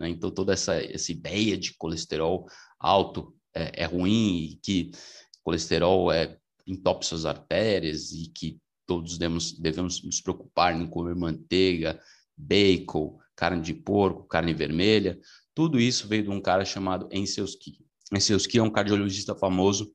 Né? Então, toda essa, essa ideia de colesterol alto é, é ruim e que colesterol é entope suas artérias e que todos devemos, devemos nos preocupar em comer manteiga, bacon, carne de porco, carne vermelha. Tudo isso veio de um cara chamado Enselski. Enselski é um cardiologista famoso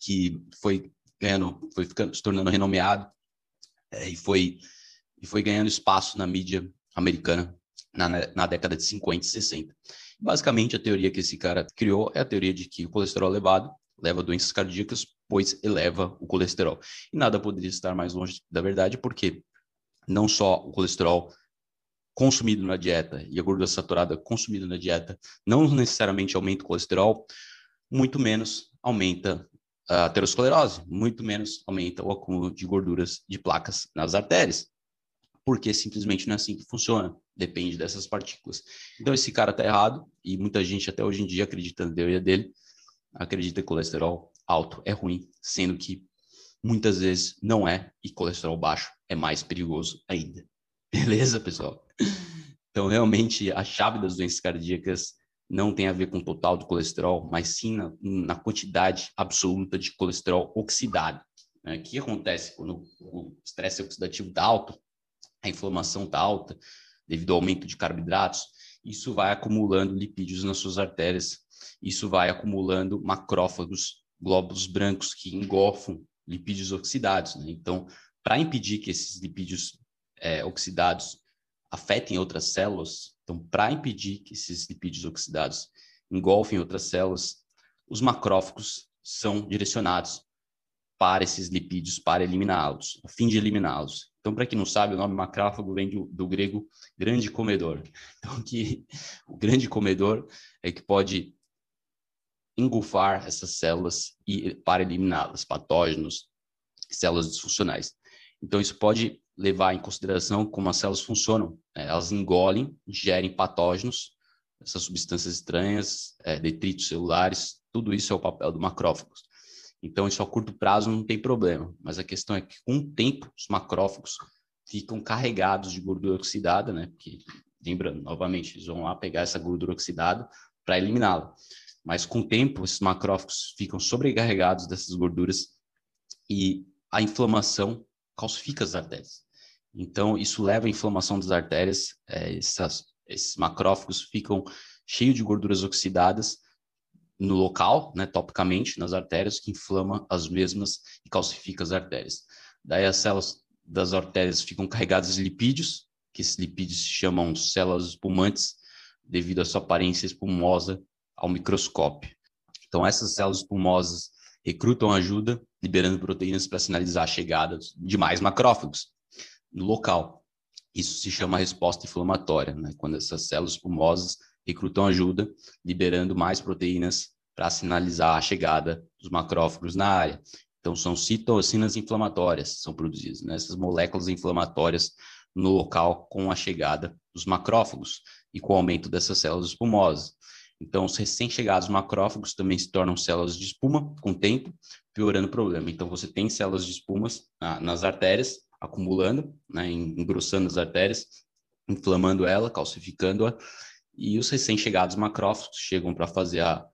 que foi ganhando, foi ficando, se tornando renomeado é, e foi e foi ganhando espaço na mídia americana na, na década de 50 e 60. Basicamente, a teoria que esse cara criou é a teoria de que o colesterol elevado leva a doenças cardíacas, pois eleva o colesterol. E nada poderia estar mais longe da verdade, porque não só o colesterol consumido na dieta e a gordura saturada consumida na dieta não necessariamente aumenta o colesterol, muito menos aumenta a aterosclerose, muito menos aumenta o acúmulo de gorduras de placas nas artérias porque simplesmente não é assim que funciona, depende dessas partículas. Então esse cara tá errado e muita gente até hoje em dia acredita na teoria dele, acredita que colesterol alto é ruim, sendo que muitas vezes não é e colesterol baixo é mais perigoso ainda. Beleza, pessoal? Então realmente a chave das doenças cardíacas não tem a ver com o total do colesterol, mas sim na, na quantidade absoluta de colesterol oxidado. Né? O que acontece quando o estresse oxidativo está alto? a inflamação está alta devido ao aumento de carboidratos, isso vai acumulando lipídios nas suas artérias, isso vai acumulando macrófagos, glóbulos brancos que engolfam lipídios oxidados. Né? Então, para impedir que esses lipídios é, oxidados afetem outras células, então, para impedir que esses lipídios oxidados engolfem outras células, os macrófagos são direcionados para esses lipídios, para eliminá-los, a fim de eliminá-los. Então, para quem não sabe, o nome macrófago vem do, do, grego grande comedor. Então, que o grande comedor é que pode engolfar essas células e para eliminá-las, patógenos, células disfuncionais. Então, isso pode levar em consideração como as células funcionam. É, elas engolem, gerem patógenos, essas substâncias estranhas, é, detritos celulares, tudo isso é o papel do macrófago. Então, isso a curto prazo não tem problema. Mas a questão é que, com o tempo, os macrófagos ficam carregados de gordura oxidada, né? Porque, lembrando, novamente, eles vão lá pegar essa gordura oxidada para eliminá-la. Mas, com o tempo, esses macrófagos ficam sobrecarregados dessas gorduras e a inflamação calcifica as artérias. Então, isso leva à inflamação das artérias, é, essas, esses macrófagos ficam cheios de gorduras oxidadas, no local, né, topicamente, nas artérias, que inflama as mesmas e calcifica as artérias. Daí as células das artérias ficam carregadas de lipídios, que esses lipídios se chamam células espumantes, devido à sua aparência espumosa ao microscópio. Então, essas células espumosas recrutam ajuda, liberando proteínas para sinalizar a chegada de mais macrófagos no local. Isso se chama resposta inflamatória, né? quando essas células espumosas recrutam ajuda, liberando mais proteínas para sinalizar a chegada dos macrófagos na área. Então, são citocinas inflamatórias são produzidas, né? essas moléculas inflamatórias no local com a chegada dos macrófagos e com o aumento dessas células espumosas. Então, os recém-chegados macrófagos também se tornam células de espuma com o tempo, piorando o problema. Então, você tem células de espumas ah, nas artérias, acumulando, né, engrossando as artérias, inflamando ela, calcificando-a, e os recém-chegados macrófagos chegam para fazer a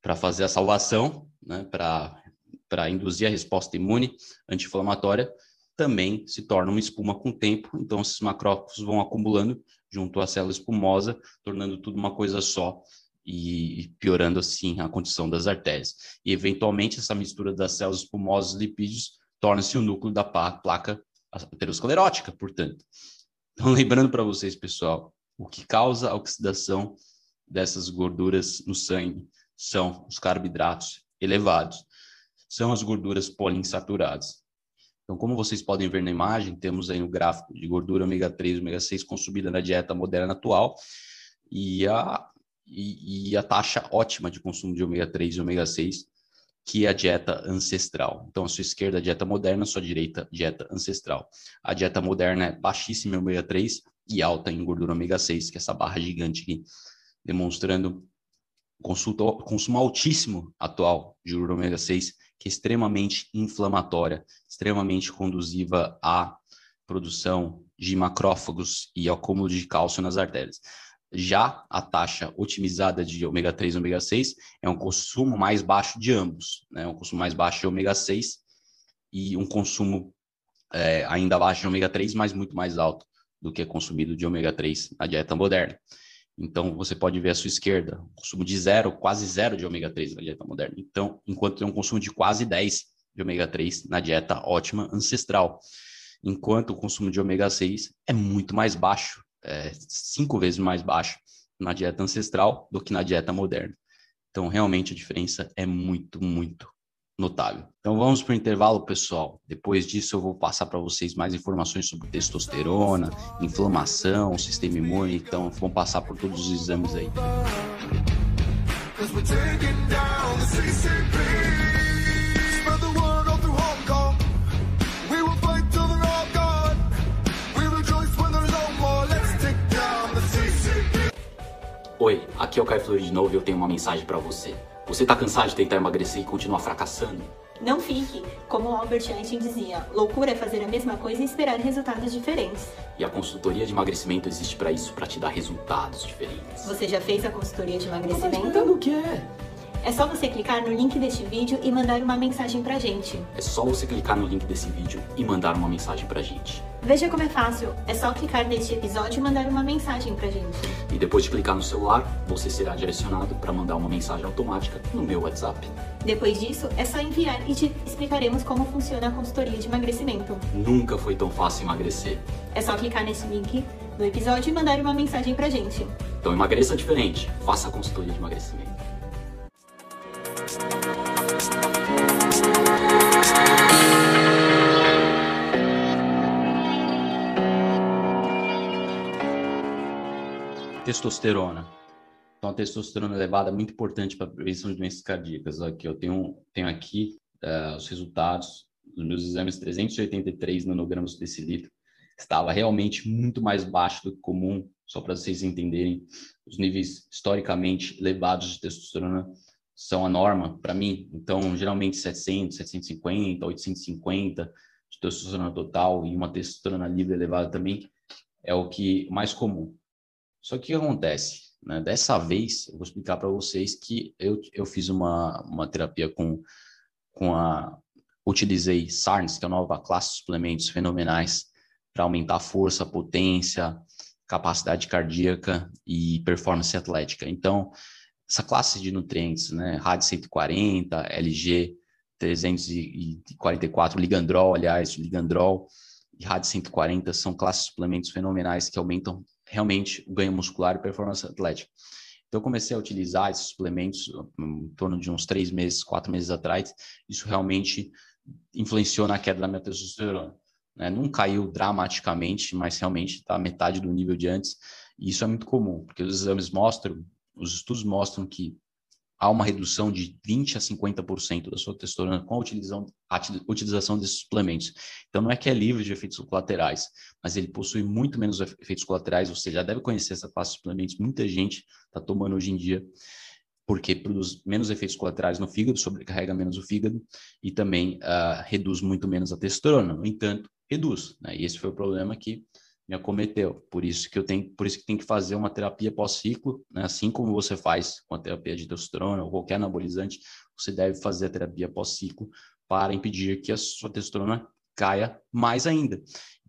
para fazer a salvação, né, para para induzir a resposta imune anti-inflamatória, também se tornam uma espuma com o tempo, então esses macrófagos vão acumulando junto à célula espumosa, tornando tudo uma coisa só e piorando assim a condição das artérias. E eventualmente essa mistura das células espumosas e lipídios torna-se o núcleo da placa aterosclerótica, portanto. Então lembrando para vocês, pessoal, o que causa a oxidação dessas gorduras no sangue são os carboidratos elevados, são as gorduras poliinsaturadas. Então, como vocês podem ver na imagem, temos aí no gráfico de gordura ômega 3 e ômega 6 consumida na dieta moderna atual e a, e, e a taxa ótima de consumo de ômega 3 e ômega 6, que é a dieta ancestral. Então, a sua esquerda, a dieta moderna, a sua direita, dieta ancestral. A dieta moderna é baixíssima em ômega 3, e alta em gordura ômega 6, que é essa barra gigante aqui, demonstrando consumo, consumo altíssimo atual de gordura ômega 6, que é extremamente inflamatória, extremamente conduziva à produção de macrófagos e acúmulo de cálcio nas artérias. Já a taxa otimizada de ômega 3 e ômega 6 é um consumo mais baixo de ambos, né? um consumo mais baixo de ômega 6 e um consumo é, ainda baixo de ômega 3, mas muito mais alto do que é consumido de ômega 3 na dieta moderna. Então, você pode ver à sua esquerda, consumo de zero, quase zero de ômega 3 na dieta moderna. Então, enquanto tem um consumo de quase 10 de ômega 3 na dieta ótima ancestral. Enquanto o consumo de ômega 6 é muito mais baixo, é cinco vezes mais baixo na dieta ancestral do que na dieta moderna. Então, realmente a diferença é muito, muito notável. Então vamos para o intervalo, pessoal. Depois disso eu vou passar para vocês mais informações sobre testosterona, inflamação, sistema imune. Então vamos passar por todos os exames aí. Oi, aqui é o Caio Flores de novo e eu tenho uma mensagem para você. Você tá cansado de tentar emagrecer e continuar fracassando? Não fique. Como Albert Einstein dizia, loucura é fazer a mesma coisa e esperar resultados diferentes. E a consultoria de emagrecimento existe para isso, para te dar resultados diferentes. Você já fez a consultoria de emagrecimento? Tá o que é? Só você clicar no link deste vídeo e mandar uma mensagem pra gente. É só você clicar no link desse vídeo e mandar uma mensagem pra gente. Veja como é fácil. É só clicar neste episódio e mandar uma mensagem pra gente. E depois de clicar no celular, você será direcionado para mandar uma mensagem automática no meu WhatsApp. Depois disso, é só enviar e te explicaremos como funciona a consultoria de emagrecimento. Nunca foi tão fácil emagrecer. É só clicar nesse link no episódio e mandar uma mensagem pra gente. Então emagreça diferente. Faça a consultoria de emagrecimento. Testosterona. Então, a testosterona elevada é muito importante para a prevenção de doenças cardíacas. Aqui, eu tenho, tenho aqui uh, os resultados dos meus exames 383 nanogramas por decilitro. Estava realmente muito mais baixo do que comum, só para vocês entenderem. Os níveis historicamente elevados de testosterona são a norma para mim. Então, geralmente 700, 750, 850 de testosterona total e uma testosterona livre elevada também é o que mais comum. Só que o que acontece? Né? Dessa vez, eu vou explicar para vocês que eu, eu fiz uma, uma terapia com, com a. Utilizei SARNs, que é a nova classe de suplementos fenomenais, para aumentar a força, a potência, capacidade cardíaca e performance atlética. Então, essa classe de nutrientes, né, RAD 140, LG 344, Ligandrol, aliás, Ligandrol e RAD 140 são classes de suplementos fenomenais que aumentam realmente o ganho muscular e performance atlética. Então, eu comecei a utilizar esses suplementos em torno de uns três meses, quatro meses atrás. Isso realmente influenciou na queda da minha testosterona. Né? Não caiu dramaticamente, mas realmente está metade do nível de antes. E isso é muito comum, porque os exames mostram, os estudos mostram que há uma redução de 20 a 50% da sua testosterona com a utilização, a utilização desses suplementos. Então, não é que é livre de efeitos colaterais, mas ele possui muito menos efeitos colaterais. Você já deve conhecer essa classe de suplementos. Muita gente está tomando hoje em dia porque produz menos efeitos colaterais no fígado, sobrecarrega menos o fígado e também uh, reduz muito menos a testosterona. No entanto, reduz. Né? E esse foi o problema que me acometeu. Por isso que eu tenho, por isso que tem que fazer uma terapia pós-ciclo, né? assim como você faz com a terapia de testosterona ou qualquer anabolizante, você deve fazer a terapia pós-ciclo para impedir que a sua testosterona caia mais ainda,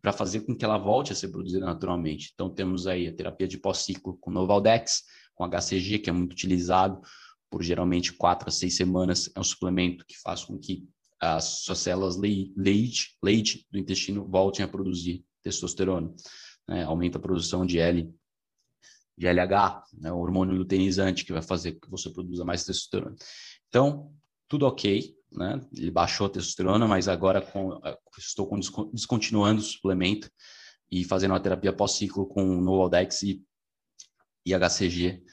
para fazer com que ela volte a ser produzida naturalmente. Então temos aí a terapia de pós-ciclo com Novaldex, com HCG, que é muito utilizado por geralmente quatro a seis semanas, é um suplemento que faz com que as suas células leite, leite do intestino voltem a produzir testosterona, né? aumenta a produção de L, de LH, né? o hormônio luteinizante que vai fazer que você produza mais testosterona. Então, tudo ok, né? Ele baixou a testosterona, mas agora com, eh, estou com, descontinuando o suplemento e fazendo uma terapia pós-ciclo com Novaldex e, e HCG.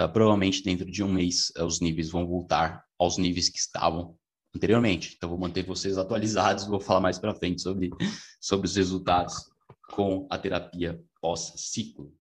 Uh, provavelmente dentro de um mês uh, os níveis vão voltar aos níveis que estavam anteriormente. Então, vou manter vocês atualizados, vou falar mais para frente sobre, sobre os resultados com a terapia pós-ciclo.